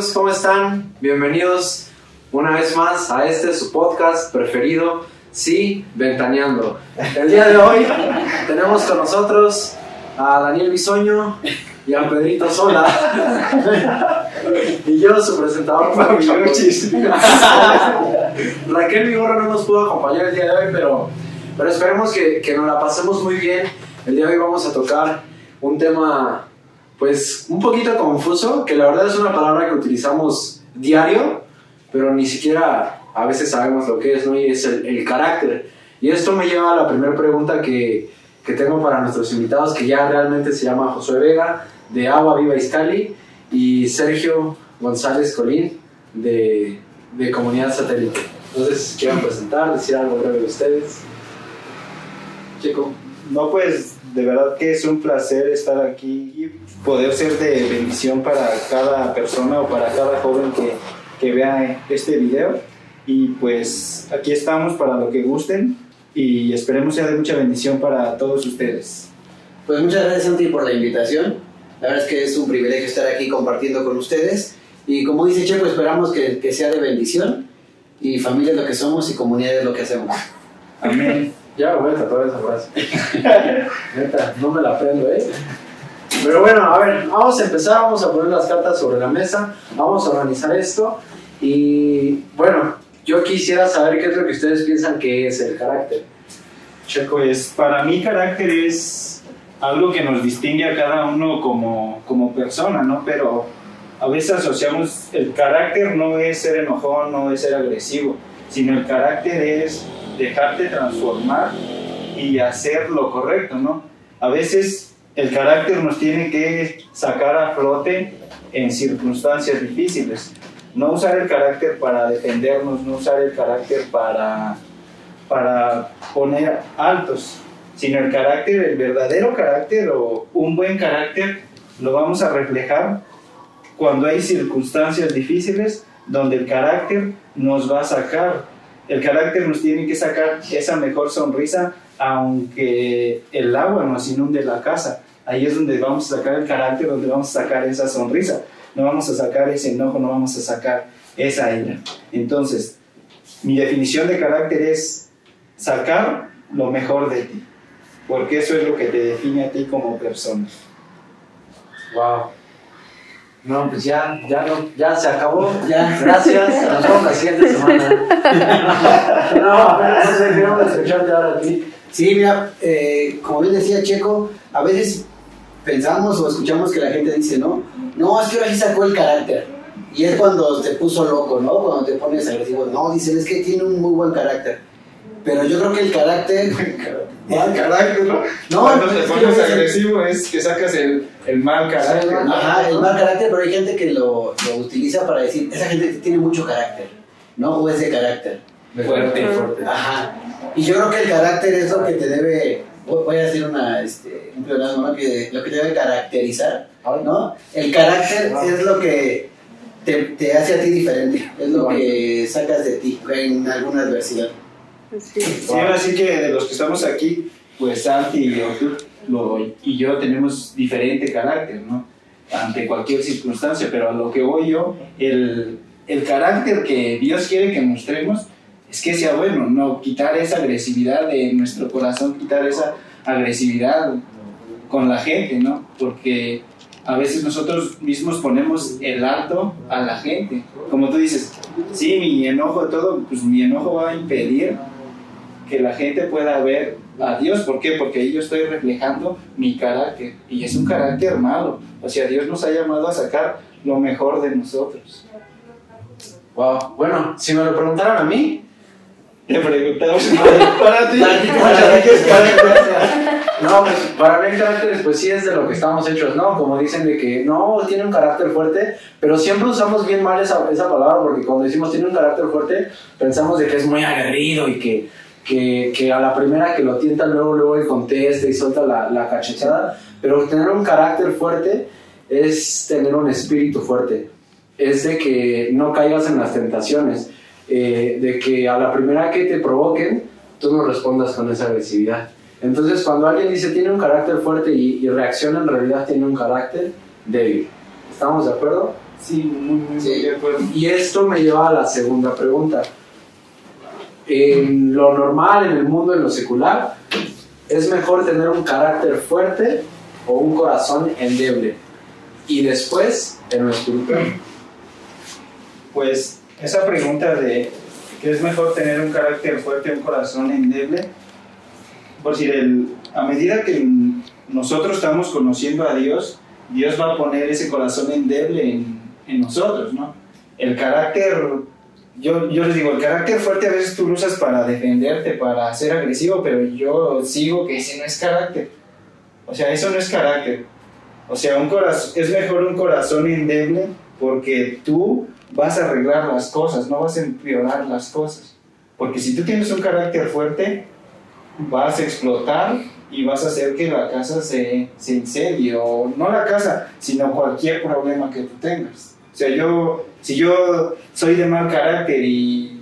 amigos? ¿Cómo están? Bienvenidos una vez más a este su podcast preferido, Sí, Ventaneando. El día de hoy tenemos con nosotros a Daniel Bisoño y a Pedrito Sola. y yo, su presentador, Raquel Vigorra no nos pudo acompañar el día de hoy, pero, pero esperemos que, que nos la pasemos muy bien. El día de hoy vamos a tocar un tema pues un poquito confuso, que la verdad es una palabra que utilizamos diario, pero ni siquiera a veces sabemos lo que es, ¿no? Y es el, carácter. Y esto me lleva a la primera pregunta que, que, tengo para nuestros invitados, que ya realmente se llama Josué Vega, de Agua Viva Iscali, y Sergio González Colín, de, de Comunidad Satélite. Entonces, quiero presentar, decir algo breve de ustedes. Chico. No, pues de verdad que es un placer estar aquí y poder ser de bendición para cada persona o para cada joven que, que vea este video. Y pues aquí estamos para lo que gusten y esperemos sea de mucha bendición para todos ustedes. Pues muchas gracias Santi por la invitación. La verdad es que es un privilegio estar aquí compartiendo con ustedes. Y como dice Checo, esperamos que, que sea de bendición. Y familia es lo que somos y comunidad es lo que hacemos. Amén. Ya voy a tatuar esa frase. Neta, no me la aprendo, ¿eh? Pero bueno, a ver, vamos a empezar, vamos a poner las cartas sobre la mesa, vamos a organizar esto y bueno, yo quisiera saber qué es lo que ustedes piensan que es el carácter. Checo, pues para mí carácter es algo que nos distingue a cada uno como, como persona, ¿no? Pero a veces asociamos el carácter no es ser enojón, no es ser agresivo, sino el carácter es dejarte transformar y hacer lo correcto, ¿no? A veces el carácter nos tiene que sacar a flote en circunstancias difíciles. No usar el carácter para defendernos, no usar el carácter para, para poner altos, sino el carácter, el verdadero carácter o un buen carácter lo vamos a reflejar cuando hay circunstancias difíciles donde el carácter nos va a sacar el carácter nos tiene que sacar esa mejor sonrisa, aunque el agua nos inunde la casa. Ahí es donde vamos a sacar el carácter, donde vamos a sacar esa sonrisa. No vamos a sacar ese enojo, no vamos a sacar esa ira. Entonces, mi definición de carácter es sacar lo mejor de ti, porque eso es lo que te define a ti como persona. Wow. No, pues ya, ya, no, ya se acabó. Ya. Gracias. Nos vemos la siguiente semana. no, no sé, queremos escucharte ahora a ti. Sí, mira, eh, como bien decía Checo, a veces pensamos o escuchamos que la gente dice, no, no, es que ahora sí sacó el carácter. Y es cuando te puso loco, ¿no? Cuando te pones agresivo. No, dicen, es que tiene un muy buen carácter. Pero yo creo que el carácter. el carácter, ¿no? No, cuando te pones agresivo es que sacas el, el mal carácter. Ajá, el mal carácter, pero hay gente que lo, lo utiliza para decir, esa gente tiene mucho carácter, ¿no? O es de carácter. Fuerte, fuerte. Ajá. Y yo creo que el carácter es lo que te debe. Voy a decir una, este, un pleonasmo, ¿no? Que lo que te debe caracterizar, ¿no? El carácter es lo que te, te, hace a ti diferente, es lo que sacas de ti en alguna adversidad. Sí. así que de los que estamos aquí, pues Santi y, y yo tenemos diferente carácter, ¿no? Ante cualquier circunstancia, pero a lo que voy yo, el, el carácter que Dios quiere que mostremos es que sea bueno, no quitar esa agresividad de nuestro corazón, quitar esa agresividad con la gente, ¿no? Porque a veces nosotros mismos ponemos el alto a la gente. Como tú dices, sí, mi enojo, todo, pues mi enojo va a impedir que la gente pueda ver a Dios. ¿Por qué? Porque ahí yo estoy reflejando mi carácter y es un carácter malo. O sea, Dios nos ha llamado a sacar lo mejor de nosotros. Wow, bueno, si me lo preguntaran a mí, le preguntamos para ti. No, pues para mí el carácter, pues sí es de lo que estamos hechos, ¿no? Como dicen de que no, tiene un carácter fuerte, pero siempre usamos bien mal esa, esa palabra porque cuando decimos tiene un carácter fuerte, pensamos de que es muy aguerrido y que que, que, a la primera que lo tienta, luego, luego él contesta y suelta la, la cachetada. Pero tener un carácter fuerte es tener un espíritu fuerte. Es de que no caigas en las tentaciones. Eh, de que a la primera que te provoquen, tú no respondas con esa agresividad. Entonces, cuando alguien dice tiene un carácter fuerte y, y reacciona, en realidad tiene un carácter débil. ¿Estamos de acuerdo? Sí, muy, muy, Sí. muy de acuerdo. Y esto me lleva a la segunda pregunta. En lo normal, en el mundo, en lo secular, ¿es mejor tener un carácter fuerte o un corazón endeble? Y después, en lo espiritual. Pues esa pregunta de que es mejor tener un carácter fuerte o un corazón endeble, por si el- a medida que nosotros estamos conociendo a Dios, Dios va a poner ese corazón endeble en, en nosotros, ¿no? El carácter, yo, yo les digo, el carácter fuerte a veces tú lo usas para defenderte, para ser agresivo, pero yo sigo que ese no es carácter. O sea, eso no es carácter. O sea, un corazón, es mejor un corazón endeble porque tú vas a arreglar las cosas, no vas a empeorar las cosas. Porque si tú tienes un carácter fuerte, vas a explotar y vas a hacer que la casa se, se incendie, o no la casa, sino cualquier problema que tú tengas. O sea, yo, si yo soy de mal carácter y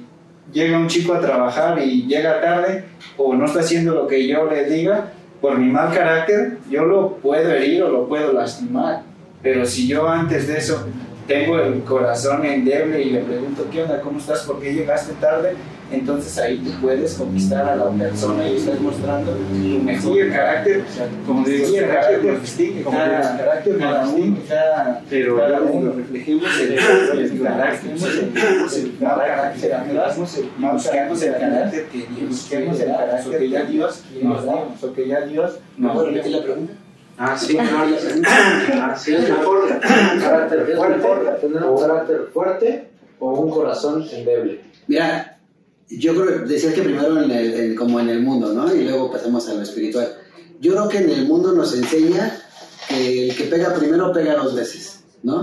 llega un chico a trabajar y llega tarde, o no está haciendo lo que yo le diga, por mi mal carácter, yo lo puedo herir o lo puedo lastimar. Pero si yo antes de eso tengo el corazón endeble y le pregunto, ¿qué onda? ¿Cómo estás? ¿Por qué llegaste tarde? Entonces ahí tú puedes conquistar a la persona y estás mostrando tu mejor carácter. Como digo, el carácter como digo, el carácter cada, Pero- cada uno reflejemos el, el carácter, carácter, busquemos el carácter que Dios busquemos el carácter que ya Dios nos da, o que ya Dios ¿Me nos puedo dio. repetir la pregunta? Ah, sí, ah, sí, es mejor un carácter fuerte, tener un carácter fuerte o un corazón endeble. Mira, yo creo, decías que primero en el, en- como en el mundo, ¿no? Y luego pasamos a lo espiritual. Yo creo que en el mundo nos enseña que el que pega primero pega dos veces, ¿no?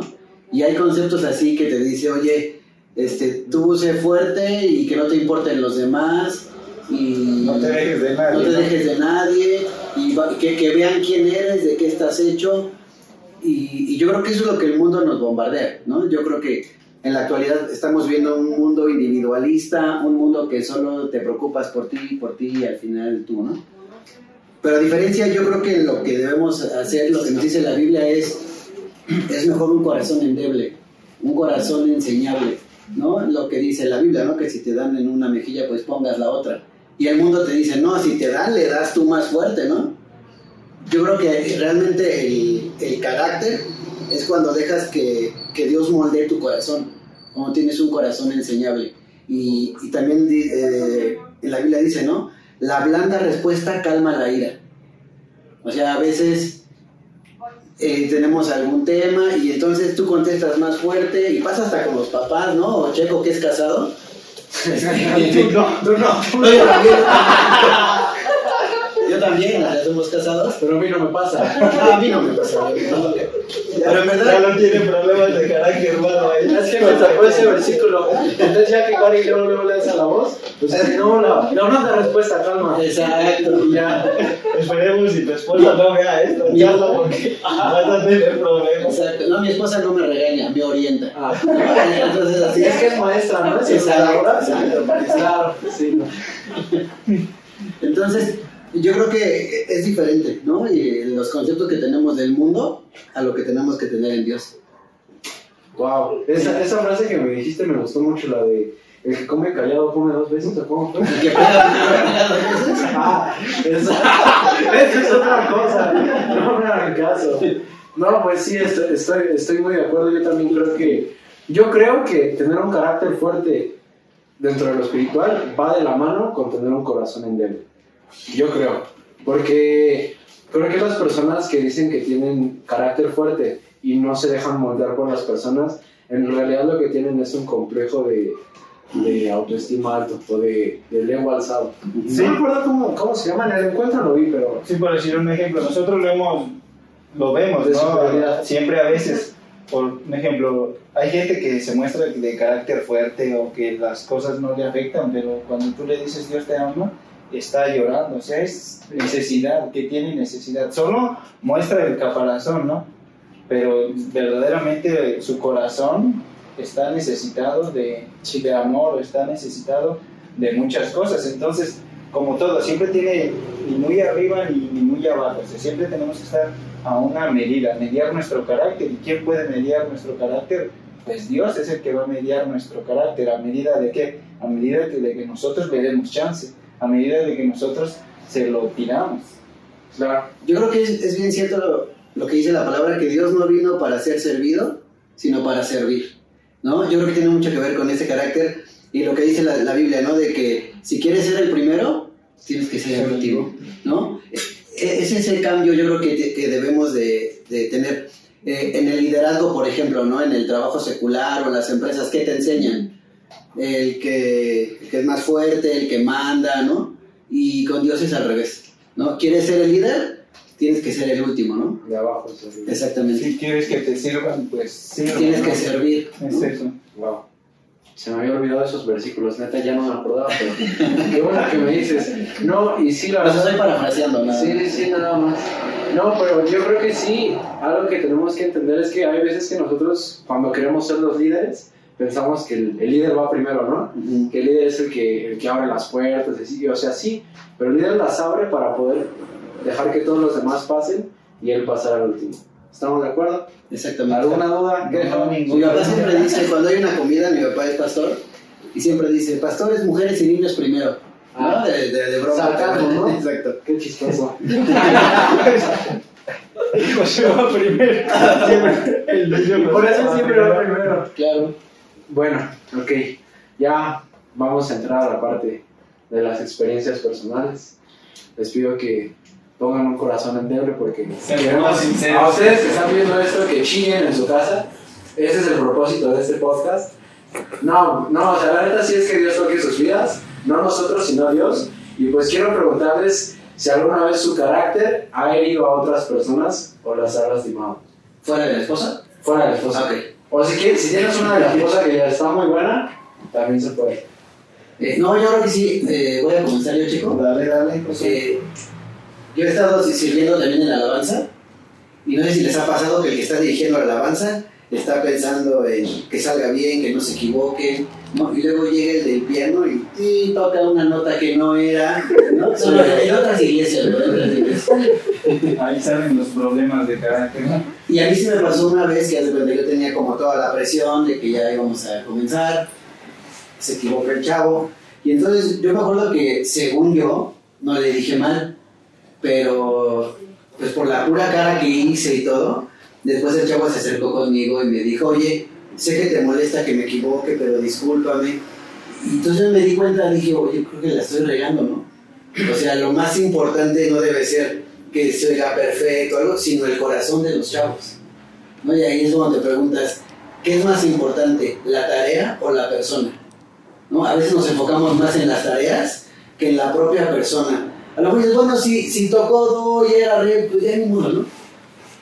Y hay conceptos así que te dice, oye, este, tú sé fuerte y que no te importen los demás y No te dejes de nadie, no te dejes de nadie y va- que, que vean quién eres, de qué estás hecho. Y, y yo creo que eso es lo que el mundo nos bombardea, ¿no? Yo creo que en la actualidad estamos viendo un mundo individualista, un mundo que solo te preocupas por ti, por ti y al final tú, ¿no? Pero a diferencia, yo creo que lo que debemos hacer, lo que nos dice la Biblia es, es mejor un corazón endeble, un corazón enseñable, ¿no? Lo que dice la Biblia, ¿no? Que si te dan en una mejilla, pues pongas la otra. Y el mundo te dice, no, si te dan, le das tú más fuerte, ¿no? Yo creo que realmente el, carácter es cuando dejas que, que Dios moldee tu corazón, cuando tienes un corazón enseñable. Y, y también eh, en la Biblia dice, ¿no? La blanda respuesta calma la ira. O sea, a veces eh, tenemos algún tema y entonces tú contestas más fuerte y pasa hasta con los papás, ¿no? O Checo que es casado. No, tú no, tú no. También. Ya somos casados. Pero a mí no me pasa. A mí no me pasa. ¿no? Pero en verdad, no tiene problemas de carácter, hermano. Es que me sacó ese versículo. Entonces ya que Cari luego, luego le alza la voz, pues no, la, la blanda respuesta, calma. Exacto. Y ya. Esperemos si tu esposa no vea esto, Ya. porque vas a tener problemas. Exacto. No, mi esposa no me regaña, me orienta. Ah. Entonces así Sí, es que es maestra, ¿no? Es Exacto, exacto. Claro, sí. Entonces, yo creo que es diferente, ¿no? Y los conceptos que tenemos del mundo a lo que tenemos que tener en Dios. Wow. Esa, esa frase que me dijiste me gustó mucho, la de el que come callado come dos veces, ¿o cómo fue? Y que pega dos veces. Ah, esa, esa es otra cosa. No me hagan caso. No, pues sí, estoy, estoy, estoy muy de acuerdo. Yo también creo que. Yo creo que tener un carácter fuerte dentro de lo espiritual va de la mano con tener un corazón endeble. Yo creo. Porque creo que las personas que dicen que tienen carácter fuerte y no se dejan moldear por las personas, en realidad lo que tienen es un complejo de, de autoestima alto o de, del ego alzado. Sí. No me acuerdo cómo, cómo se llama, en el encuentro lo vi, pero Sí, por decir un ejemplo, nosotros lo hemos, lo vemos, De ¿no? Siempre a veces, por un ejemplo, hay gente que se muestra de carácter fuerte o que las cosas no le afectan, pero cuando tú le dices Dios te ama, está llorando, o sea, es necesidad, que tiene necesidad. Solo muestra el caparazón, ¿no? Pero verdaderamente su corazón está necesitado de, de amor, está necesitado de muchas cosas. Entonces, como todo, siempre tiene ni muy arriba ni, ni muy abajo. O sea, siempre tenemos que estar a una medida, mediar nuestro carácter. ¿Y quién puede mediar nuestro carácter? pues Dios es el que va a mediar nuestro carácter. ¿A medida de qué? A medida de que nosotros le demos chance, a medida de que nosotros se lo pidamos. Claro. Yo creo que es, es bien cierto lo, que dice la palabra, que Dios no vino para ser servido, sino para servir. ¿no? Yo creo que tiene mucho que ver con ese carácter y lo que dice la, Biblia, ¿no? De que si quieres ser el primero, tienes que ser el último, ¿no? E- Ese es el cambio yo creo que, que debemos de, de tener. Eh, en el liderazgo, por ejemplo, ¿no? En el trabajo secular o las empresas, ¿qué te enseñan? El que, el que es más fuerte, el que manda, ¿no? Y con Dios es al revés, ¿no? ¿Quieres ser el líder? Tienes que ser el último, ¿no? De abajo. Exactamente. Si quieres que te sirvan, pues sirvan, Tienes ¿no? que servir. Es ¿no? eso. Wow. Se me había olvidado esos versículos, neta, ya no me acordaba, pero qué bueno que me dices. No, y sí, la verdad. estoy parafraseando, nada sí, sí, nada más. No, pero yo creo que sí, algo que tenemos que entender es que hay veces que nosotros, cuando queremos ser los líderes, pensamos que el, el líder va primero, ¿no? Que el líder es el que, el que abre las puertas, así, o sea, sí, pero el líder las abre para poder dejar que todos los demás pasen y él pasar al último. ¿Estamos de acuerdo? Exactamente. ¿Alguna duda? ¿Qué No. Mi papá siempre dice, cuando hay una comida, mi papá es pastor, y siempre dice, pastores, mujeres y niños primero. ¿no? Ah. De, de, de broma. Sarcasmo, ¿no? Exacto. Qué chistoso. José va primero. Siempre el niño Por eso siempre va primero. Claro. Bueno, ok. Ya vamos a entrar a la parte de las experiencias personales. Les pido que pongan un corazón endeble porque queremos a ustedes que están viendo esto que chillen en su casa. Ese es el propósito de este podcast. No, no, o sea, la neta sí es que Dios toque sus vidas, no nosotros, sino Dios. Y pues quiero preguntarles si alguna vez su carácter ha herido a otras personas o las ha lastimado. ¿Fuera de la esposa? Fuera de la esposa. Ok. O si, quieres, si tienes una de la esposa que ya está muy buena, también se puede. Eh, no, yo creo que sí. Eh, voy a comenzar yo, chico. Dale, dale. Eh, yo he estado sirviendo también en la alabanza, y no sé si les ha pasado que el que está dirigiendo la alabanza está pensando en que salga bien, que no se equivoque, ¿no? y luego llega el del piano y, y toca una nota que no era, ¿no? Solo en otras iglesias, ¿no? En otras iglesias. Ahí salen los problemas de carácter. Y a mí sí me pasó una vez que hace cuenta yo tenía como toda la presión de que ya íbamos a comenzar, se equivocó el chavo, y entonces yo me acuerdo que según yo, no le dije mal, pero pues por la pura cara que hice y todo, después el chavo se acercó conmigo y me dijo, oye, sé que te molesta que me equivoque, pero discúlpame. Entonces me di cuenta, dije, oye, creo que la estoy regando, ¿no? O sea, lo más importante no debe ser que se oiga perfecto, algo, sino el corazón de los chavos. ¿no? Y ahí es donde te preguntas, ¿qué es más importante, la tarea o la persona? ¿No? A veces nos enfocamos más en las tareas que en la propia persona. A lo mejor bueno, si, si tocó do y era re, pues ya ni modo, ¿no?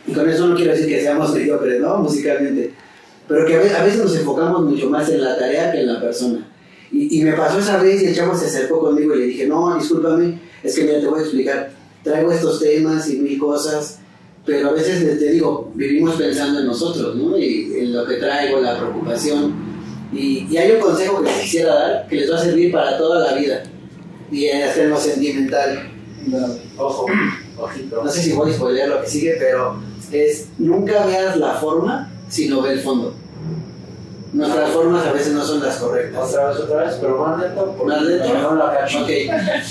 Y con eso no quiero decir que seamos mediocres, ¿no? Musicalmente. Pero que a veces nos enfocamos mucho más en la tarea que en la persona. Y, y me pasó esa vez y el chavo se acercó conmigo y le dije, no, discúlpame, es que mira, te voy a explicar, traigo estos temas y mil cosas, pero a veces te digo, vivimos pensando en nosotros, ¿no? Y en lo que traigo, la preocupación. Y, y hay un consejo que les quisiera dar que les va a servir para toda la vida y hasta en lo sentimental. Ojo, ojito. No sé si voy a spoiler lo que sigue, pero es nunca veas la forma, sino ve el fondo. Nuestras formas a veces no son las correctas. Otra vez, otra vez, pero más lento. Más lento. No la cacho. Ok. A ver.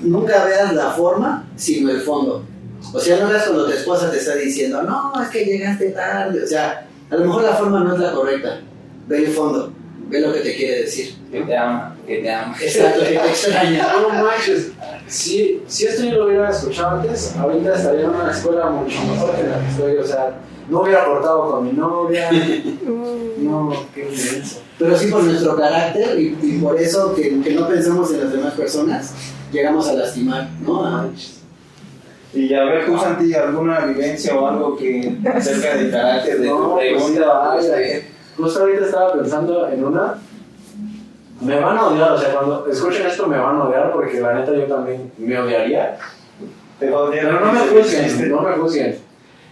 Nunca veas la forma, sino el fondo. O sea, no veas cuando tu esposa te está diciendo, no, es que llegaste tarde. O sea, a lo mejor la forma no es la correcta. Ve el fondo, ve lo que te quiere decir. Que te ama, que te ama. Exacto, que te extraña. No manches. Si, si esto yo lo hubiera escuchado antes, ahorita estaría en una escuela mucho mejor que la que estoy. O sea, no hubiera cortado con mi novia. No, qué inmenso. Pero sí por nuestro carácter y, y por eso que, que no pensamos en las demás personas, llegamos a lastimar, ¿no? A- Y a ver, tú, Santi, alguna vivencia o algo que acerca del carácter de tu No, pues, pregunta. vaya, eh. Justo ahorita estaba pensando en una. Me van a odiar, o sea, cuando escuchen esto me van a odiar porque la neta yo también me odiaría. Pero Pero no me juzguen, no me juzguen.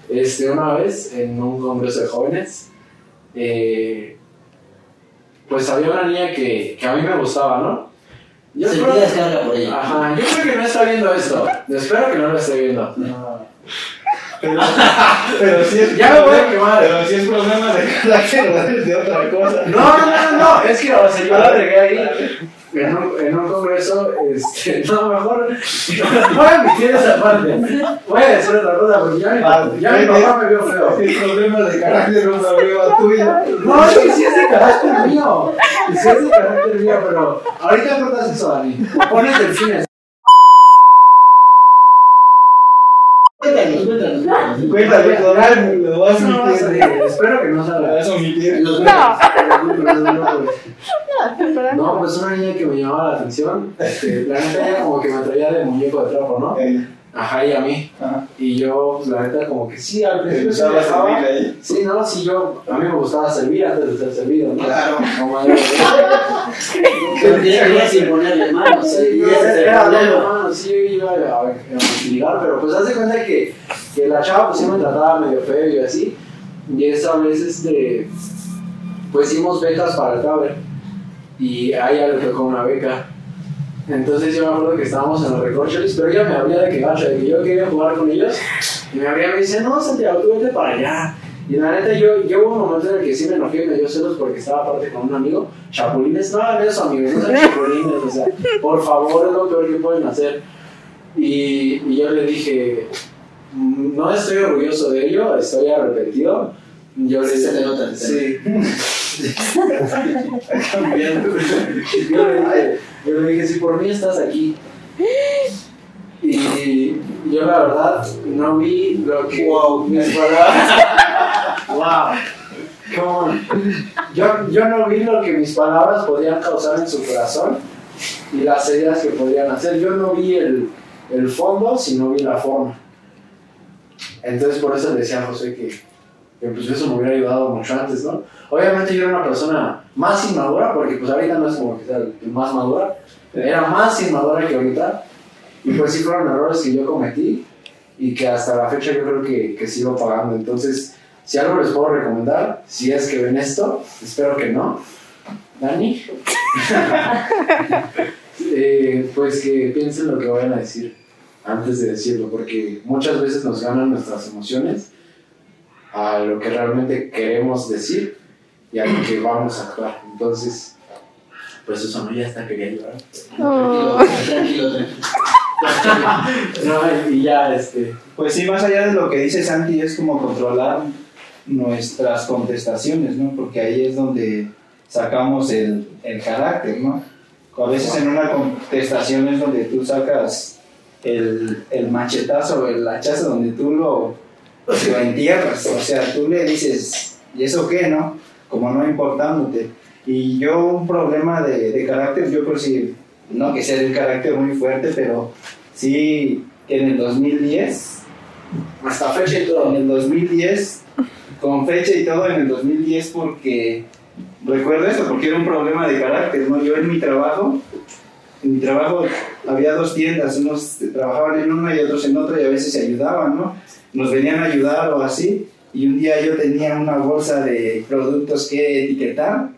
Este, una vez en un congreso de jóvenes, eh, pues había una niña que, que a mí me gustaba, ¿no? Yo Sentí creo, descarga por ella. ajá, yo creo que no está viendo esto. Espero que no lo esté viendo. Pero, pero sí es. Ya me voy a quemar. Pero sí es problema de carácter, no es de otra cosa. No, no, no, no, es que, o sea, yo la regué ahí en un, en un congreso, este, no, mejor, voy a omitir esa parte, voy a decir otra cosa, porque ya, Ah, mi- ya mi papá me vio feo. Es problema de carácter, una prueba tuya. No, es que sí es de carácter mío, sí es de carácter mío, pero ahorita cortas eso, Dani, pones delfines. Cuéntanos. Cuéntame, Doral, lo vas a No, omitir. espero que no Lo salga. vas a omitir. Los- No, pues una niña que me llamaba la atención, este, la neta ella como que me traía de muñeco de trapo, ¿no? Eh, Ajá, y a mí. ajá. Y yo, pues la neta, como que sí, al Te principio sí me empezaba a dejaba. servir ahí. Sí, no, sí, yo, a mí me gustaba servir antes de ser servido, ¿no? Claro. No, madre, Pero querías imponerle manos. Sí, y yo ese es el era mano, sí, yo iba a, a, a ligar, pero pues haz de cuenta que, que la chava pues sí me trataba medio feo y así. Y esa vez, este, pues hicimos becas para el caber y a ella le tocó una beca. Entonces yo me acuerdo que estábamos en los recorcholis, pero ella me había de que gacha, de que yo quería jugar con ellos. Y me había me dice, no, Santiago, tú vete para allá. Y la neta, yo, yo hubo un momento en el que sí me enojé y me dio celos porque estaba aparte con un amigo. Chapulines, no hagan eso, amigos, no sean chapulines, o sea, por favor, es lo peor que pueden hacer. Y, y yo le dije, "Mm, no estoy orgulloso de ello, estoy arrepentido. Yo le Sí, se te Sí. Yo le dije, yo le dije, si por mí estás aquí. Y yo la verdad no vi lo que mis palabras. wow. Come on. Yo, yo no vi lo que mis palabras podían causar en su corazón y las heridas que podrían hacer. Yo no vi el, el fondo, sino vi la forma. Entonces por eso le decía a José que, que pues eso me hubiera ayudado mucho antes, ¿no? Obviamente yo era una persona más inmadura, porque pues ahorita no es como que sea el más madura, era más inmadura que ahorita, y pues sí fueron errores que yo cometí y que hasta la fecha yo creo que, sigo pagando. Entonces, si algo les puedo recomendar, si es que ven esto, espero que no, Dani, eh, pues que piensen lo que vayan a decir antes de decirlo, porque muchas veces nos ganan nuestras emociones a lo que realmente queremos decir y a lo que vamos a actuar. Entonces, pues eso no, ya está, quería llorar. Tranquilo, tranquilo, tranquilo. No, y ya, este. Pues sí, más allá de lo que dice Santi, es como controlar nuestras contestaciones, ¿no? Porque ahí es donde sacamos el, el carácter, ¿no? A veces en una contestación es donde tú sacas el, el machetazo el hachazo, donde tú lo, O sea, tú le dices, ¿y eso qué, no? Como no importándote. Y yo, un problema de, de carácter, yo creo sí, no que sea de un carácter muy fuerte, pero sí que en el 2010 Hasta fecha y en todo. el 2010, con fecha y todo en el 2010, porque recuerdo esto, porque era un problema de carácter, ¿no? Yo en mi trabajo, en mi trabajo había dos tiendas, unos trabajaban en una y otros en otra y a veces se ayudaban, ¿no? Nos venían a ayudar o así, y un día yo tenía una bolsa de productos que etiquetar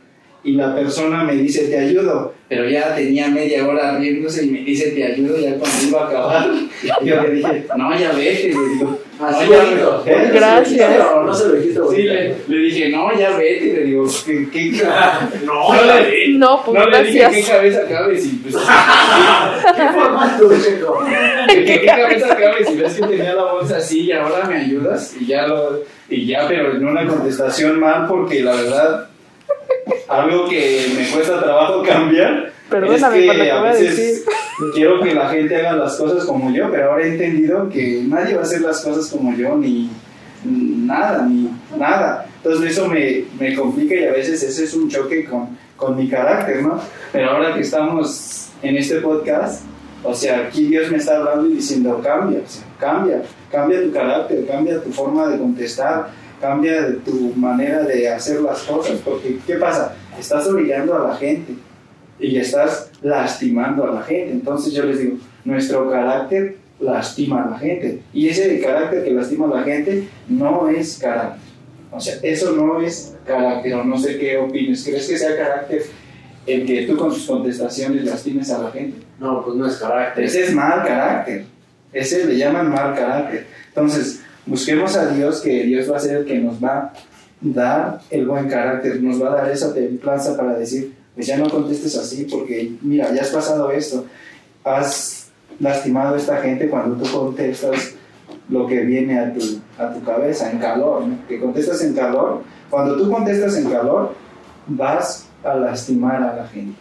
y la persona me dice te ayudo, pero ya tenía media hora riéndose y me dice te ayudo ya cuando iba a acabar. Yo le dije, no, ya vete, le digo. Así bonito. ¿Eh? Gracias. No, no se lo dijiste Sí, le, le dije, no, ya vete, le digo, ¿qué, qué, No, no, le, No, pues no le dije qué cabeza cabes y pues, ¿Qué formas tú, Checo? que qué cabeza cabes y ves que tenía la bolsa así y ahora me ayudas y ya lo, y ya, pero en una contestación mal porque la verdad, algo que me cuesta trabajo cambiar Perdóname es por lo que que a voy a veces decir. Quiero que la gente haga las cosas como yo, pero ahora he entendido que nadie va a hacer las cosas como yo, ni nada, ni nada. Entonces eso me, me complica y a veces ese es un choque con, con mi carácter, ¿no? Pero ahora que estamos en este podcast, o sea, aquí Dios me está hablando y diciendo, cambia, cambia, cambia tu carácter, cambia tu forma de contestar, cambia tu manera de hacer las cosas, porque ¿qué pasa? Estás orillando a la gente y estás lastimando a la gente. Entonces yo les digo, nuestro carácter lastima a la gente. Y ese carácter que lastima a la gente no es carácter. O sea, eso no es carácter, o no sé qué opinas. ¿Crees que sea carácter el que tú con sus contestaciones lastimes a la gente? No, pues no es carácter. Ese es mal carácter. Ese le llaman mal carácter. Entonces, busquemos a Dios, que Dios va a ser el que nos va a dar el buen carácter, nos va a dar esa templanza para decir, pues ya no contestes así, porque mira, ya has pasado esto, has lastimado a esta gente cuando tú contestas lo que viene a tu, a tu cabeza, en calor, ¿no? que contestas en calor. Cuando tú contestas en calor, vas a lastimar a la gente.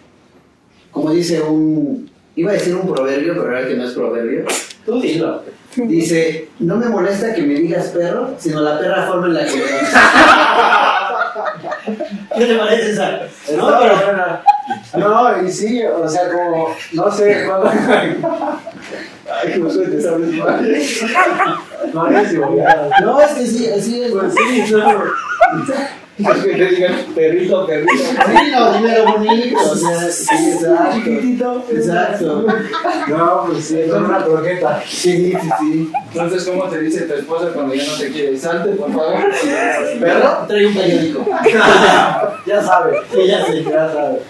Como dice un. Iba a decir un proverbio, pero ahora que no es proverbio. Tú dilo. Dice: No me molesta que me digas perro, sino la perra forma en la que me ¿Qué te parece esa? No, No, buena. No, y sí, o sea, como, no sé, cuando... Ay, qué suerte, ¿sabes? No, no es. No, que sí, sí es. Pues sí, no. Es que te digan perrito, perrito. Sí, no, dímelo bonito. O sea, sí, exacto. Chiquitito. Exacto. No, pues sí, es una croqueta. Sí, sí, sí. Entonces, ¿cómo te dice tu esposa cuando ya no te quiere? Salte, por favor. ¿Perro? Trae un periódico. Ya sabes. Sí, ya sé. Ya sabes.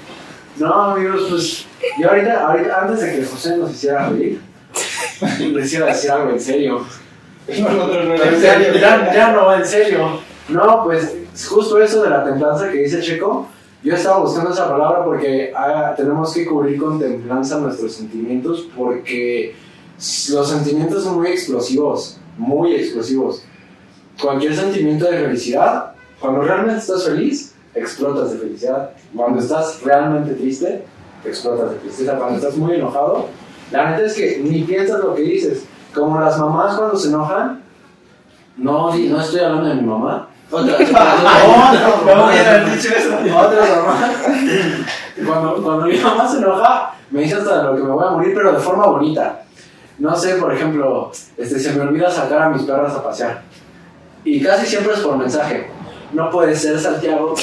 No, amigos, pues yo ahorita, ahorita, antes de que José nos hiciera reír, les iba a decir algo en serio. Nosotros no En serio, ya, ya no, en serio. No, pues justo eso de la templanza que dice Checo, yo estaba buscando esa palabra porque ah, tenemos que cubrir con templanza nuestros sentimientos porque los sentimientos son muy explosivos, muy explosivos. Cualquier sentimiento de felicidad, cuando realmente estás feliz, explotas de felicidad. Cuando estás realmente triste, explotas de tristeza. Cuando estás muy enojado, la neta es que ni piensas lo que dices. Como las mamás cuando se enojan, no, no estoy hablando de mi mamá. Otra. Cuando, cuando mi mamá se enoja, me dice hasta lo que me voy a morir, pero de forma bonita. No sé, por ejemplo, este, se me olvida sacar a mis perras a pasear. Y casi siempre es por mensaje. No puede ser, Santiago,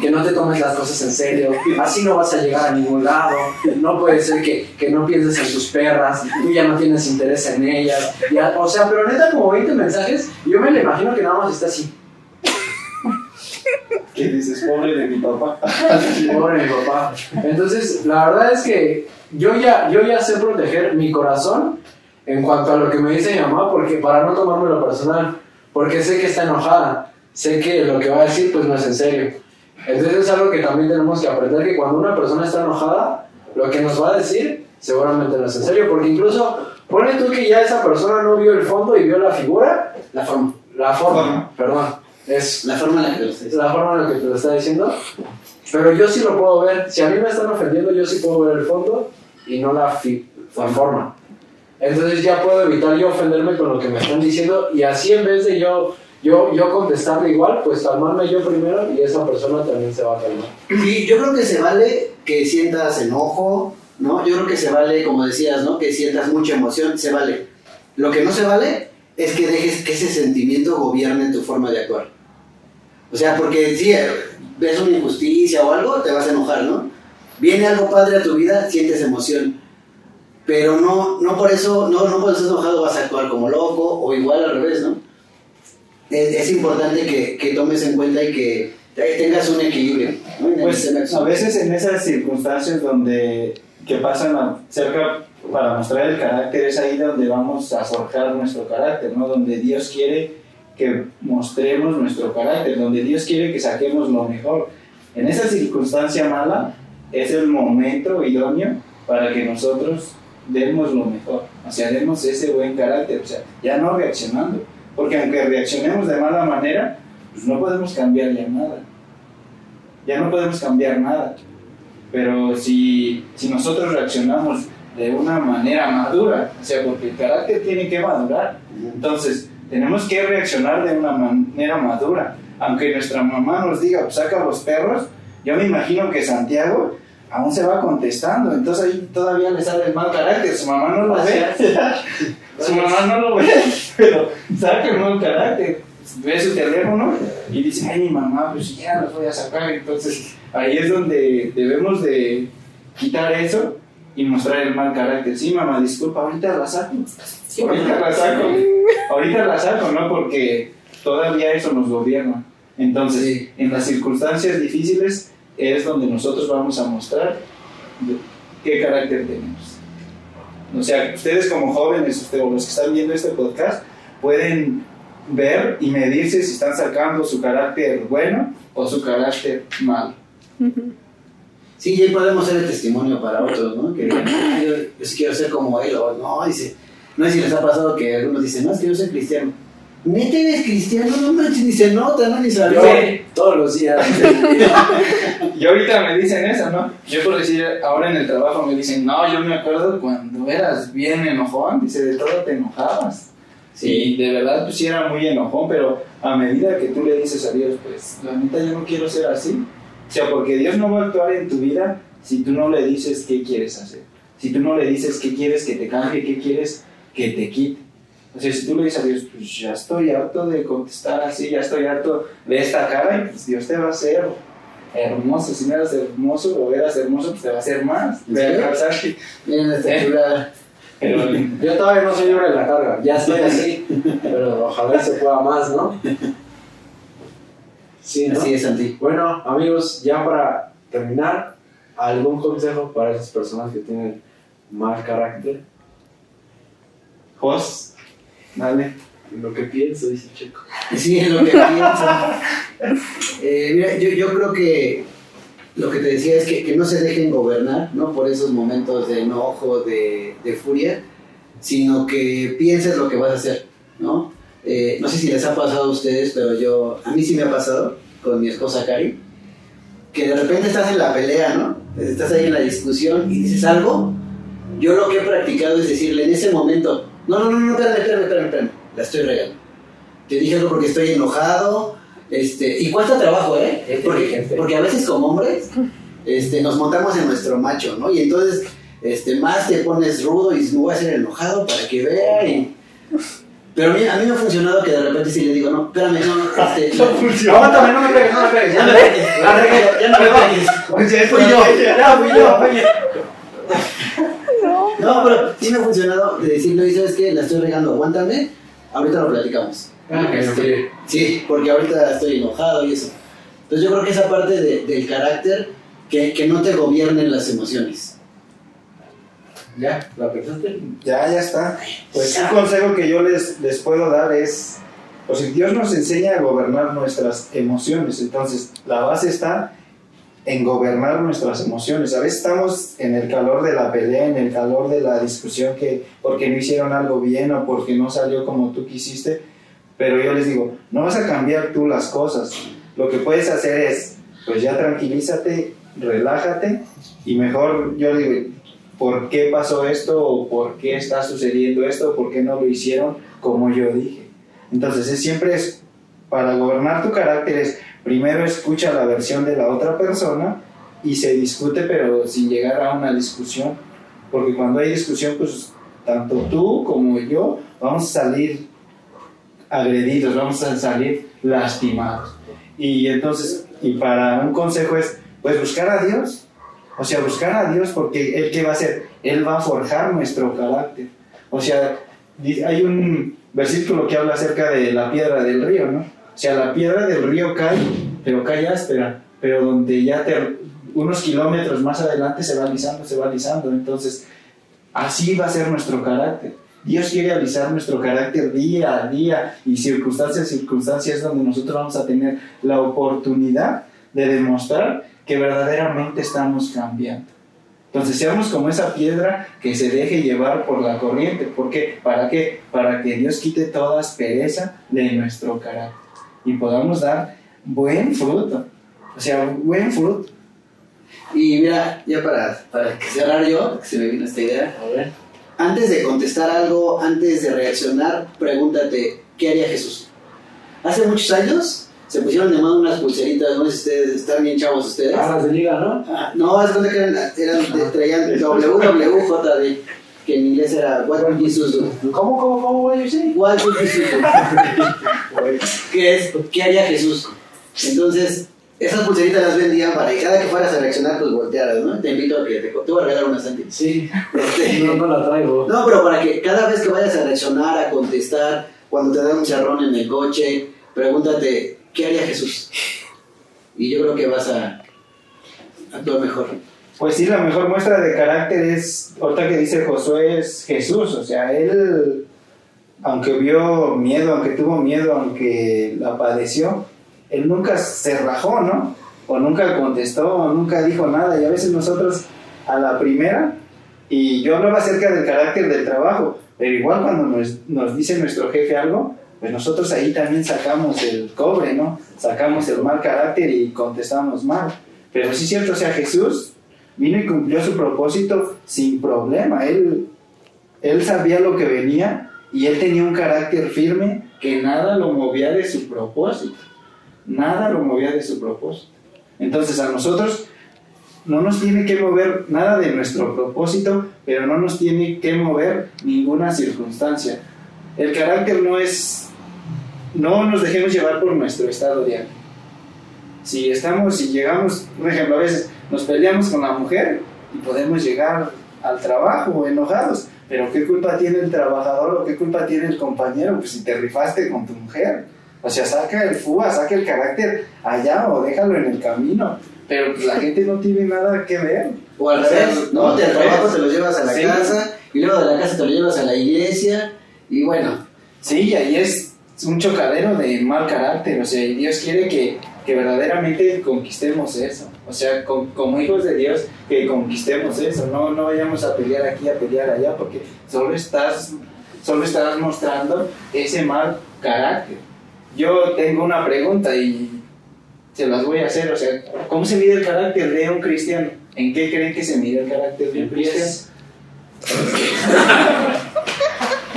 que no te tomes las cosas en serio. Así no vas a llegar a ningún lado. No puede ser que, que no pienses en tus perras. Tú ya no tienes interés en ellas. Ya- o sea, pero neta, como 20 mensajes. Yo me lo imagino que nada más está así. ¿Qué dices? Pobre de mi papá. Pobre mi papá. Entonces, la verdad es que yo ya, yo ya sé proteger mi corazón en cuanto a lo que me dice mi mamá, porque para no tomármelo personal, porque sé que está enojada, sé que lo que va a decir pues no es en serio. Entonces es algo que también tenemos que aprender, que cuando una persona está enojada, lo que nos va a decir seguramente no es en serio, porque incluso, pone tú que ya esa persona no vio el fondo y vio la figura, La forma. la Forma. perdón, es La forma en la que lo es estés. la forma en la que te lo está diciendo. Pero yo sí lo puedo ver. Si a mí me están ofendiendo, yo sí puedo ver el fondo y no la, la forma. Entonces ya puedo evitar yo ofenderme con lo que me están diciendo y así en vez de yo, yo, yo contestarle igual, pues calmarme yo primero y esa persona también se va a calmar. Sí, yo creo que se vale que sientas enojo, ¿no? Yo creo que se vale, como decías, ¿no? Que sientas mucha emoción, se vale. Lo que no se vale es que dejes que ese sentimiento gobierne tu forma de actuar. O sea, porque si ves una injusticia o algo, te vas a enojar, ¿no? Viene algo padre a tu vida, sientes emoción. Pero no, no por eso, no, no por eso enojado vas a actuar como loco o igual al revés, ¿no? Es, es importante que, que tomes en cuenta y que tengas un equilibrio, ¿no? Pues a veces en esas circunstancias donde que pasan a- cerca para mostrar el carácter es ahí donde vamos a forjar nuestro carácter, ¿no? Donde Dios quiere que mostremos nuestro carácter, donde Dios quiere que saquemos lo mejor. En esa circunstancia mala es el momento idóneo para que nosotros demos lo mejor, o sea, demos ese buen carácter, o sea, ya no reaccionando, porque aunque reaccionemos de mala manera, pues no podemos cambiar ya nada ya no podemos cambiar nada. Pero si, si nosotros reaccionamos de una manera madura, o sea, porque el carácter tiene que madurar, entonces tenemos que reaccionar de una manera madura. Aunque nuestra mamá nos diga, pues saca los perros, yo me imagino que Santiago aún se va contestando, entonces ahí todavía le sale el mal carácter, su mamá no lo ve, su mamá no lo ve, pero saca el mal carácter. Ve su teléfono y dice, ay, mi mamá, pues ya los voy a sacar. Entonces, ahí es donde debemos de quitar eso y mostrar el mal carácter. Sí, mamá, disculpa, ahorita la saco. ahorita la saco. Ahorita la saco, ¿no? Porque todavía eso nos gobierna. Entonces, Sí. en las circunstancias difíciles es donde nosotros vamos a mostrar qué carácter tenemos. O sea, ustedes como jóvenes ustedes, o los que están viendo este podcast pueden ver y medirse si están sacando su carácter bueno o su carácter malo. Sí, y ahí podemos ser el testimonio para otros, ¿no? Que digan, "Ah, yo, yo sí quiero ser como él, o no, dice, no sé si les ha pasado que algunos dicen, no, es que yo soy cristiano. ¿Neta eres cristiano? No manches, ni se nota, ¿no? Ni se Yo, todos los días. Y ahorita me dicen eso, ¿no? Yo por decir, ahora en el trabajo me dicen, no, yo me acuerdo cuando eras bien enojón, dice, de todo te enojabas. Sí, de verdad, pues sí era muy enojón, pero a medida que tú le dices a Dios, pues la neta yo no quiero ser así. O sea, porque Dios no va a actuar en tu vida si tú no le dices qué quieres hacer. Si tú no le dices qué quieres que te cambie, qué quieres que te quite. O sea, si tú le dices a Dios, pues ya estoy harto de contestar así, ya estoy harto de esta cara, y pues Dios te va a hacer hermoso. Si no eras hermoso o eras hermoso, pues te va a hacer más. Causar que- Miren la estatura. Pero, Yo todavía no soy libre de la carga, ya estoy así, pero ojalá se pueda más, ¿no? Sí, ¿no? Así es, Santi. Bueno, amigos, ya para terminar, ¿algún consejo para esas personas que tienen mal carácter? Jos, dale. Lo que pienso, dice Checo. Sí, es lo que pienso. Eh, mira, yo, yo creo que lo que te decía es que, que no se dejen gobernar, ¿no? Por esos momentos de enojo, de, de furia, sino que pienses lo que vas a hacer, ¿no? Eh, no sé si les ha pasado a ustedes, pero yo, a mí sí me ha pasado con mi esposa Cari, que de repente estás en la pelea, ¿no? Estás ahí en la discusión y dices algo. Yo lo que he practicado es decirle en ese momento, no, no, no, no, espérame, espérame, espérame, espérame, la estoy regando. Te dije algo porque estoy enojado, este, y cuesta trabajo, ¿eh? Porque, a veces como hombres este, nos montamos en nuestro macho, ¿no? Y entonces este, más te pones rudo y me voy a hacer enojado para que vea y... Pero a mí, a mí me ha funcionado que de repente sí le digo, no, espérame, no, no, este, no, Aguántame, no me pegues, no me pegues. ya no me pegues, ya no me pegues. Oye, Fui yo, Ya fui yo, oye. No, pero sí me ha funcionado de decirle, oye, ¿sabes qué? La estoy regando, aguántame, ahorita lo platicamos. Ah, Este, sí. Sí, porque ahorita estoy enojado y eso. Entonces yo creo que esa parte de- del carácter, que, que no te gobiernen las emociones. ¿Ya? ¿La pensaste? Ya, ya está. Pues un consejo que yo les, les puedo dar es, pues si Dios nos enseña a gobernar nuestras emociones, entonces la base está en gobernar nuestras emociones. A veces estamos en el calor de la pelea, en el calor de la discusión, que porque no hicieron algo bien o porque no salió como tú quisiste, pero yo les digo, no vas a cambiar tú las cosas. Lo que puedes hacer es, pues ya tranquilízate, relájate y mejor yo digo, ¿por qué pasó esto? ¿O por qué está sucediendo esto? ¿Por qué no lo hicieron como yo dije? Entonces es, siempre es, para gobernar tu carácter es, primero escucha la versión de la otra persona y se discute pero sin llegar a una discusión. Porque cuando hay discusión, pues tanto tú como yo vamos a salir agredidos, vamos a salir lastimados. Y entonces, y para un consejo es, pues buscar a Dios, o sea, buscar a Dios porque Él qué va a hacer? Él va a forjar nuestro carácter. O sea, hay un versículo que habla acerca de la piedra del río, ¿no? O sea, la piedra del río cae, pero cae áspera, pero donde ya unos kilómetros más adelante se va alisando, se va alisando. Entonces, así va a ser nuestro carácter. Dios quiere alisar nuestro carácter día a día y circunstancias, circunstancias donde nosotros vamos a tener la oportunidad de demostrar que verdaderamente estamos cambiando. Entonces seamos como esa piedra que se deje llevar por la corriente. ¿Por qué? ¿Para qué? Para que Dios quite toda aspereza de nuestro carácter y podamos dar buen fruto. O sea, buen fruto. Y mira, ya para, para cerrar yo, que se me vino esta idea, A ver. antes de contestar algo, antes de reaccionar, pregúntate, ¿qué haría Jesús? Hace muchos años se pusieron de moda unas pulseritas, no sé si ustedes están bien chavos ustedes. Ah, las de liga, ¿no? Ah, no, de cuenta que eran, eran de, traían WWJD, que en inglés era What would Jesus do? ¿Cómo, cómo, cómo, güey? What would? ¿Qué es? ¿Qué haría Jesús? Entonces, esas pulseritas las vendían para que cada que fueras a reaccionar, pues voltearas, ¿no? Te invito a que te, te voy a regalar unas antes. Sí. Este, No, no la traigo. no, pero para que cada vez que vayas a reaccionar, a contestar, cuando te dan un charrón en el coche, pregúntate, ¿qué haría Jesús? Y yo creo que vas a actuar mejor. Pues sí, la mejor muestra de carácter es, ahorita que dice Josué, es Jesús. O sea, él aunque vio miedo, aunque tuvo miedo, aunque la padeció, él nunca se rajó, ¿no? O nunca contestó, o nunca dijo nada. Y a veces nosotros a la primera, y yo hablaba acerca del carácter del trabajo, pero igual cuando nos, nos dice nuestro jefe algo, pues nosotros ahí también sacamos el cobre, ¿no? Sacamos el mal carácter y contestamos mal. Pero sí es cierto, o sea, Jesús vino y cumplió su propósito sin problema. Él, él sabía lo que venía y él tenía un carácter firme que nada lo movía de su propósito. Nada lo movía de su propósito. Entonces a nosotros no nos tiene que mover nada de nuestro propósito, pero no nos tiene que mover ninguna circunstancia. El carácter no es, no nos dejemos llevar por nuestro estado diario. Si estamos, si llegamos, por ejemplo, a veces nos peleamos con la mujer y podemos llegar al trabajo enojados, pero ¿qué culpa tiene el trabajador o qué culpa tiene el compañero? Pues si te rifaste con tu mujer. O sea, saca el fuga, saca el carácter allá o déjalo en el camino. Pero pues, la gente no tiene nada que ver. O al revés, ¿no? al Del trabajo te lo llevas a la Sí. casa y luego de la casa te lo llevas a la iglesia y bueno, Sí, y ahí es un chocadero de mal carácter, o sea, y Dios quiere que, que verdaderamente conquistemos eso, o sea, con- como hijos de Dios, que conquistemos eso, no, no vayamos a pelear aquí, a pelear allá, porque solo estás, solo estás mostrando ese mal carácter. Yo tengo una pregunta y se las voy a hacer, o sea, ¿cómo se mide el carácter de un cristiano? ¿En qué creen que se mide el carácter de un cristiano?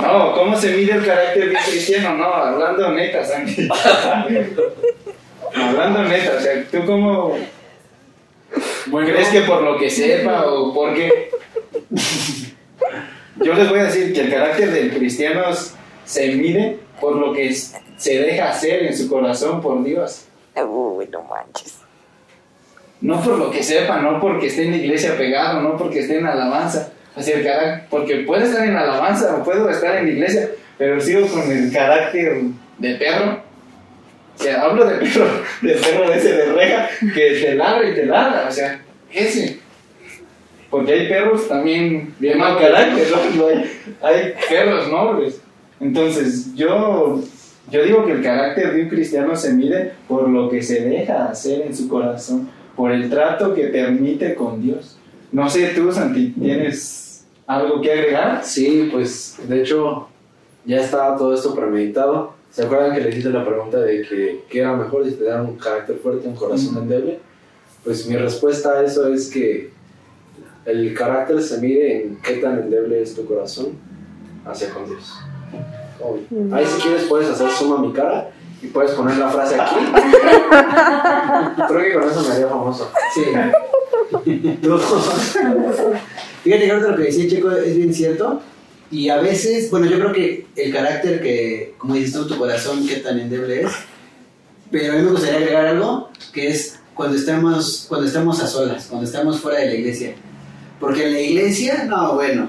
No, ¿cómo se mide el carácter de un cristiano? No, hablando neta, Santi. hablando neta, o sea, ¿tú cómo crees que por lo que sepa o por qué? Yo les voy a decir que el carácter del cristiano se mide por lo que se deja hacer en su corazón por Dios. Uy, no manches. No por lo que sepa, no porque esté en la iglesia pegado, no porque esté en alabanza. Porque puede estar en alabanza o puedo estar en iglesia, pero sigo con el carácter de perro. O sea, hablo de perro, de perro ese de reja que te ladra y te ladra, o sea, ese. Porque hay perros también de mal carácter. No hay, hay perros nobles. Entonces, yo, yo digo que el carácter de un cristiano se mide por lo que se deja hacer en su corazón, por el trato que permite con Dios. No sé, tú, Santi, ¿tienes algo que agregar? Sí, pues de hecho ya estaba todo esto premeditado. ¿Se acuerdan que les hice la pregunta de que qué era mejor si te dan un carácter fuerte un corazón Ujú. endeble? Pues mi respuesta a eso es que el carácter se mide en qué tan endeble es tu corazón hacia con Dios. Obvio. Ahí si quieres puedes hacer suma mi cara y puedes poner la frase aquí. Creo que con eso me haría famoso. sí. Fíjate que ahorita lo que decía Checo es bien cierto. Y a veces, bueno, yo creo que el carácter que, como dices tú, tu corazón, qué tan endeble es. Pero a mí me gustaría agregar algo, que es cuando estamos, cuando estamos a solas, cuando estamos fuera de la iglesia. Porque en la iglesia, no, bueno,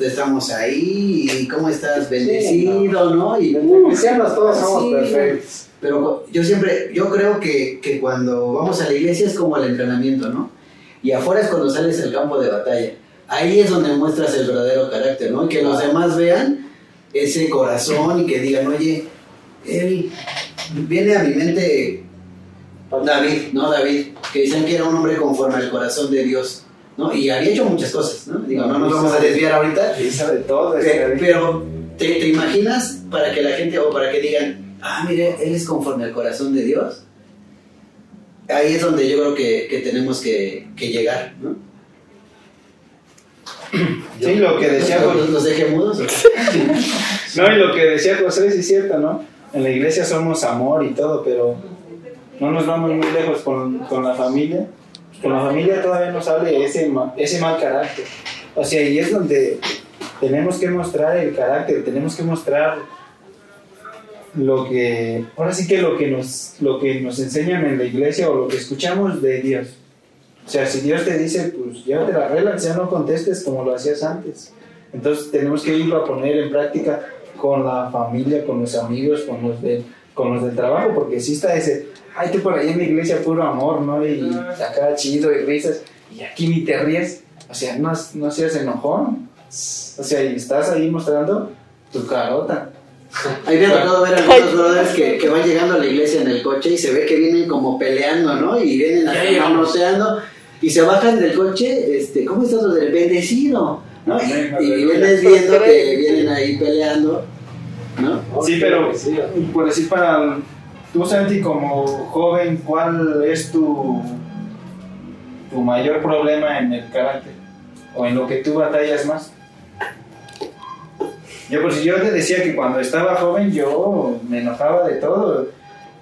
estamos ahí y cómo estás, bendecido, ¿no? Y Entre cristianos todos somos Sí. perfectos. Pero yo siempre, yo creo que, que cuando vamos a la iglesia es como el entrenamiento, ¿no? Y afuera es cuando sales al campo de batalla. Ahí es donde muestras el verdadero carácter, ¿no? Y que los demás vean ese corazón y que digan, oye, él viene a mi mente David, ¿no? David, que dicen que era un hombre conforme al corazón de Dios, ¿no? Y había hecho muchas cosas, ¿no? Digo, no nos vamos a desviar ahorita, Hizo de todo. Pe- pero ¿te, te imaginas para que la gente o para que digan, ah, mire, él es conforme al corazón de Dios? Ahí es donde yo creo que, que tenemos que, que llegar, ¿no? Sí, lo que decía ¿Los, José. los dejé mudos? No, y lo que decía José sí es cierto, ¿no? En la iglesia somos amor y todo, pero no nos vamos muy lejos con, con la familia. Con la familia todavía nos sale ese, ese mal carácter. O sea, y es donde tenemos que mostrar el carácter, tenemos que mostrar lo que, ahora sí que lo que nos, lo que nos enseñan en la iglesia o lo que escuchamos de Dios. O sea, si Dios te dice, pues llévate la regla, ya no contestes como lo hacías antes. Entonces tenemos que irlo a poner en práctica con la familia, con los amigos, con los, de, con los del trabajo, porque si está ese, ay, tú por ahí en la iglesia puro amor, ¿no? Y acá chido y risas, y aquí ni te ríes, o sea, no, no seas enojón, o sea, y estás ahí mostrando tu carota. Ahí me ha tocado ver a algunos brothers que, que van llegando a la iglesia en el coche y se ve que vienen como peleando, ¿no? Y vienen llegamos. manoteando y se bajan del coche, este, ¿cómo estás los del bendecido? ¿no? Y, y vienes viendo que vienen ahí peleando, ¿no? Sí, pero por decir para tú, Santi, como joven, ¿cuál es tu, tu mayor problema en el carácter? ¿O en lo que tú batallas más? Yo, pues yo te decía que cuando estaba joven yo me enojaba de todo.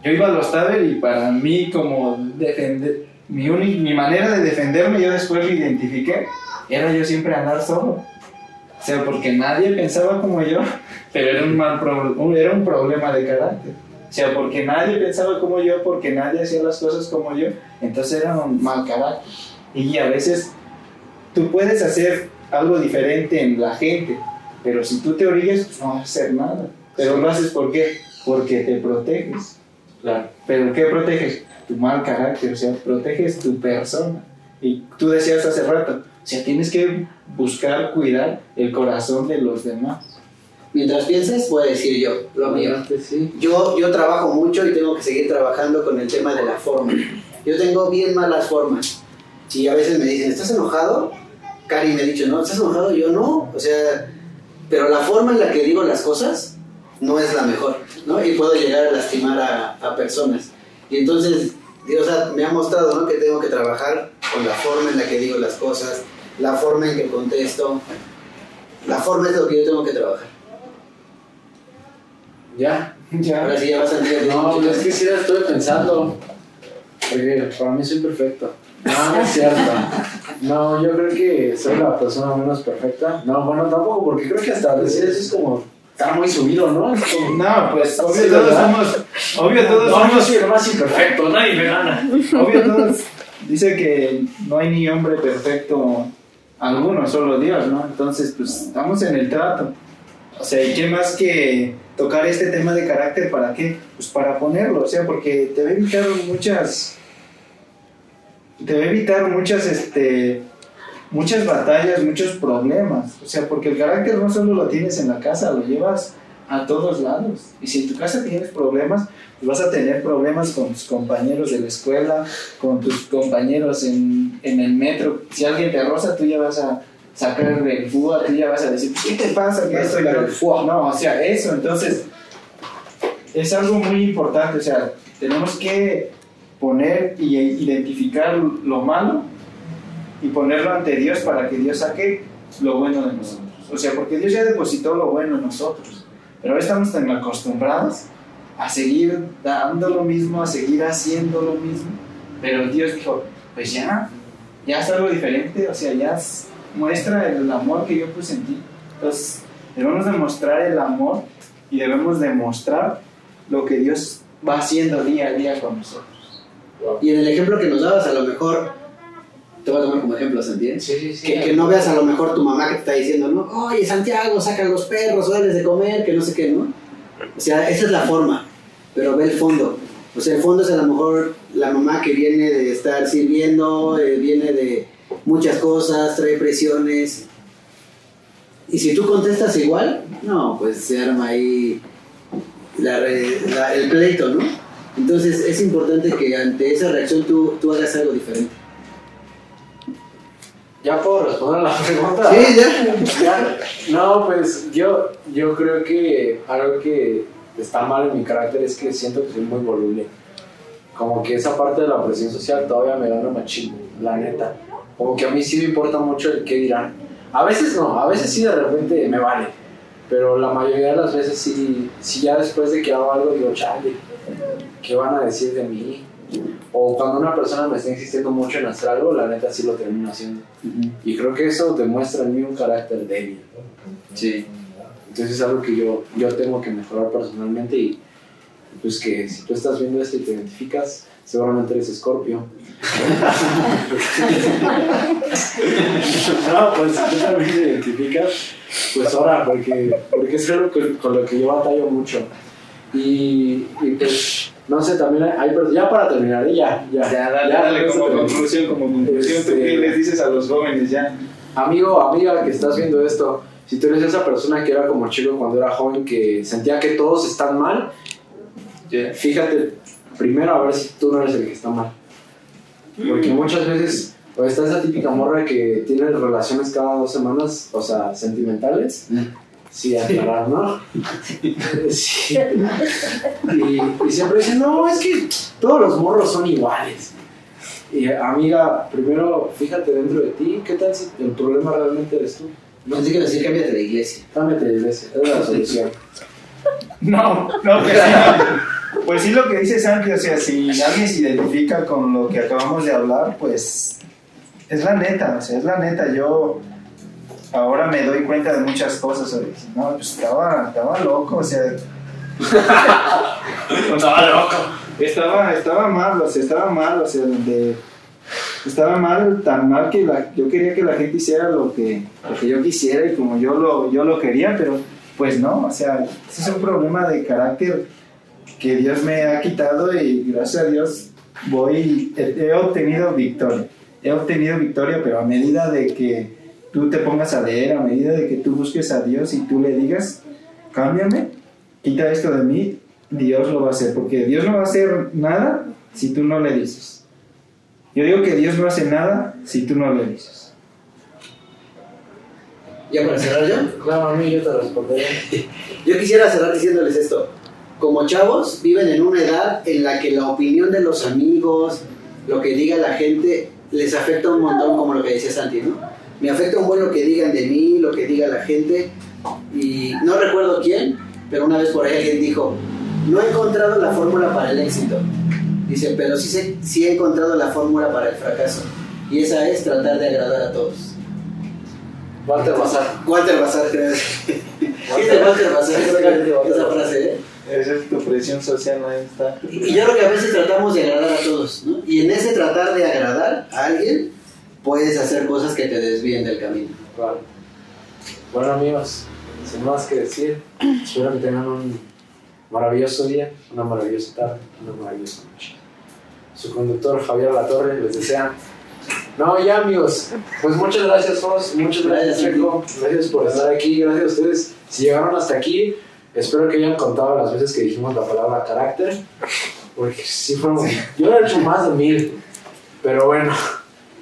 Yo iba a los taber y para mí como defender, mi, uni- mi manera de defenderme, yo después lo identifiqué, era yo siempre andar solo. O sea, porque nadie pensaba como yo, pero era un, mal pro- era un problema de carácter. O sea, porque nadie pensaba como yo, porque nadie hacía las cosas como yo, entonces era un mal carácter. Y a veces tú puedes hacer algo diferente en la gente, pero si tú te orillas, pues no vas a hacer nada. Pero lo haces ¿por qué? Porque te proteges. Claro. ¿Pero qué proteges? Tu mal carácter, o sea, proteges tu persona. Y tú decías hace rato, o sea, tienes que buscar cuidar el corazón de los demás. Mientras pienses, voy a decir yo, lo mío. Sí. Yo, yo trabajo mucho y tengo que seguir trabajando con el tema de la forma. Yo tengo bien malas formas. Y a veces me dicen, ¿estás enojado? Cari me ha dicho, ¿no? ¿Estás enojado? Yo no. O sea, pero la forma en la que digo las cosas no es la mejor, ¿no? Y puedo llegar a lastimar a, a personas. Y entonces, Dios me ha mostrado, ¿no? Que tengo que trabajar con la forma en la que digo las cosas, la forma en que contesto. La forma es lo que yo tengo que trabajar. Ya. Ahora sí ya vas a entender. No, es que sí la estoy pensando. Porque para mí soy perfecto. No, no es cierto. No, yo creo que soy la persona menos perfecta. No, bueno, tampoco, porque creo que hasta decir eso es como estar muy subido, ¿no? Como, No, pues obvio Sí, todos ¿verdad? somos, obvio todos no, yo somos, soy el más imperfecto, nadie me gana. obvio todos, dice que no hay ni hombre perfecto alguno, solo Dios, ¿no? Entonces, pues estamos en el trato. O sea, ¿y qué más que tocar este tema de carácter para qué? Pues para ponerlo, o sea, porque te va a evitar muchas, te va a evitar muchas, este, muchas batallas, muchos problemas. O sea, porque el carácter no solo lo tienes en la casa, lo llevas a todos lados. Y si en tu casa tienes problemas, pues vas a tener problemas con tus compañeros de la escuela, con tus compañeros en, en el metro. Si alguien te roza, tú ya vas a sacar el fuga, tú ya vas a decir, "Pues, ¿qué te pasa? ¿Qué Vas a esto y sacar lo-". el fuá. No, o sea, eso, entonces, es algo muy importante. O sea, tenemos que poner y identificar lo malo y ponerlo ante Dios para que Dios saque lo bueno de nosotros. O sea, porque Dios ya depositó lo bueno en nosotros. Pero ahora estamos tan acostumbrados a seguir dando lo mismo, a seguir haciendo lo mismo. Pero Dios dijo, pues ya, ya es algo diferente, o sea, ya es- muestra el amor que yo puse en ti. Entonces, debemos demostrar el amor y debemos demostrar lo que Dios va haciendo día a día con nosotros. Y en el ejemplo que nos dabas, a lo mejor, te voy a tomar como ejemplo, Santiago. Sí, sí, sí. Que, que no veas a lo mejor tu mamá que te está diciendo, no, oye Santiago, saca a los perros, dales de comer, que no sé qué, ¿no? O sea, esa es la forma, pero ve el fondo. O sea, el fondo es a lo mejor la mamá que viene de estar sirviendo, eh, viene de muchas cosas, trae presiones. Y si tú contestas igual, no, pues se arma ahí la la- el pleito, ¿no? Entonces es importante que ante esa reacción tú, tú hagas algo diferente. ¿Ya puedo responder a la pregunta? Sí, ya. Ya. No, pues yo, yo creo que algo que está mal en mi carácter es que siento que soy muy voluble. Como que esa parte de la presión social todavía me gana machín, la neta. Como que a mí sí me importa mucho el qué dirán. A veces no, a veces sí de repente me vale. Pero la mayoría de las veces sí, sí ya después de que hago algo digo, chale, ¿qué van a decir de mí? O cuando una persona me está insistiendo mucho en hacer algo, la neta sí lo termino haciendo. Y creo que eso demuestra en mí un carácter débil. Sí. Entonces es algo que yo, yo tengo que mejorar personalmente y pues que si tú estás viendo esto y te identificas, seguramente eres escorpio. no, pues si tú también te identificas, pues ahora, porque, porque es algo que- con lo que yo batallo mucho. Y, y pues, no sé, también hay, pers- ya para terminar, ¿eh? ya, ya. Ya, dale, Ya, dale, como conclusión, como conclusión, ¿tú Este- qué les dices a los jóvenes ya? Amigo, amiga que estás viendo esto, si tú eres esa persona que era como chico cuando era joven, que sentía que todos están mal, fíjate primero a ver si tú no eres el que está mal. Porque muchas veces o está esa típica morra que tiene relaciones cada dos semanas, o sea, sentimentales. Sí, aclarar, ¿no? Sí. Y, y siempre dicen, no, es que todos los morros son iguales. Y amiga, primero fíjate dentro de ti, ¿qué tal si el problema realmente eres tú? No sé qué decir, cámbiate de iglesia. Cámbiate de iglesia, es la solución. No, no, pues sí, pues sí lo que dice Santi, o sea, si alguien se identifica con lo que acabamos de hablar, pues es la neta, o sea, es la neta, yo ahora me doy cuenta de muchas cosas, o sea, no, pues estaba, estaba loco, o sea, Estaba loco. estaba, estaba mal, o sea, estaba mal, o sea, donde estaba mal, tan mal que la- yo quería que la gente hiciera lo que, lo que yo quisiera y como yo lo, yo lo quería, pero pues no, o sea, ese es un problema de carácter que Dios me ha quitado y gracias a Dios voy, he, he obtenido victoria, he obtenido victoria, pero a medida de que tú te pongas a leer, a medida de que tú busques a Dios y tú le digas, cámbiame, quita esto de mí, Dios lo va a hacer, porque Dios no va a hacer nada si tú no le dices. Yo digo que Dios no hace nada si tú no le dices. ¿Ya para cerrar yo? Claro, a mí yo te responderé. Yo quisiera cerrar diciéndoles esto. Como chavos, viven en una edad en la que la opinión de los amigos, lo que diga la gente, les afecta un montón, como lo que decía Santi, ¿no? Me afecta un buen lo que digan de mí, lo que diga la gente. Y no recuerdo quién, pero una vez por ahí alguien dijo, no he encontrado la fórmula para el éxito. Dice, pero sí, sé- sí he encontrado la fórmula para el fracaso. Y esa es tratar de agradar a todos. Walter Bazar. Walter Bazar, creo. ¿Viste Walter Bazar? Esa frase, ¿eh? Esa es tu presión social, ahí está. Y yo creo que a veces tratamos de agradar a todos, ¿no? Y en ese tratar de agradar a alguien, puedes hacer cosas que te desvíen del camino. Claro. Bueno amigos, sin más que decir, espero que tengan un maravilloso día, una maravillosa tarde, una maravillosa noche. Su conductor Javier Latorre les desea. No, ya amigos, pues muchas gracias Jos, muchas gracias Gracias, Checo, gracias por estar aquí, gracias a ustedes. Si llegaron hasta aquí, espero que hayan contado las veces que dijimos la palabra carácter, porque sí fueron, yo he hecho más de mil, pero bueno.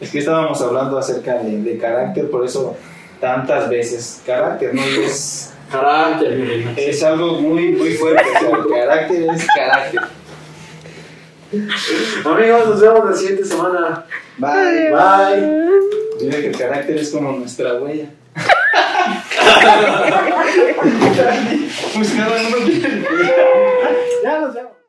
Es que estábamos hablando acerca de, de carácter, por eso tantas veces. Carácter, ¿no? Y Es, Carácter, es algo muy, muy fuerte. O sea, el carácter es carácter. Amigos, nos vemos la siguiente semana. Bye. Bye. Dile que el carácter es como nuestra huella. cada uno tiene. Ya nos vemos.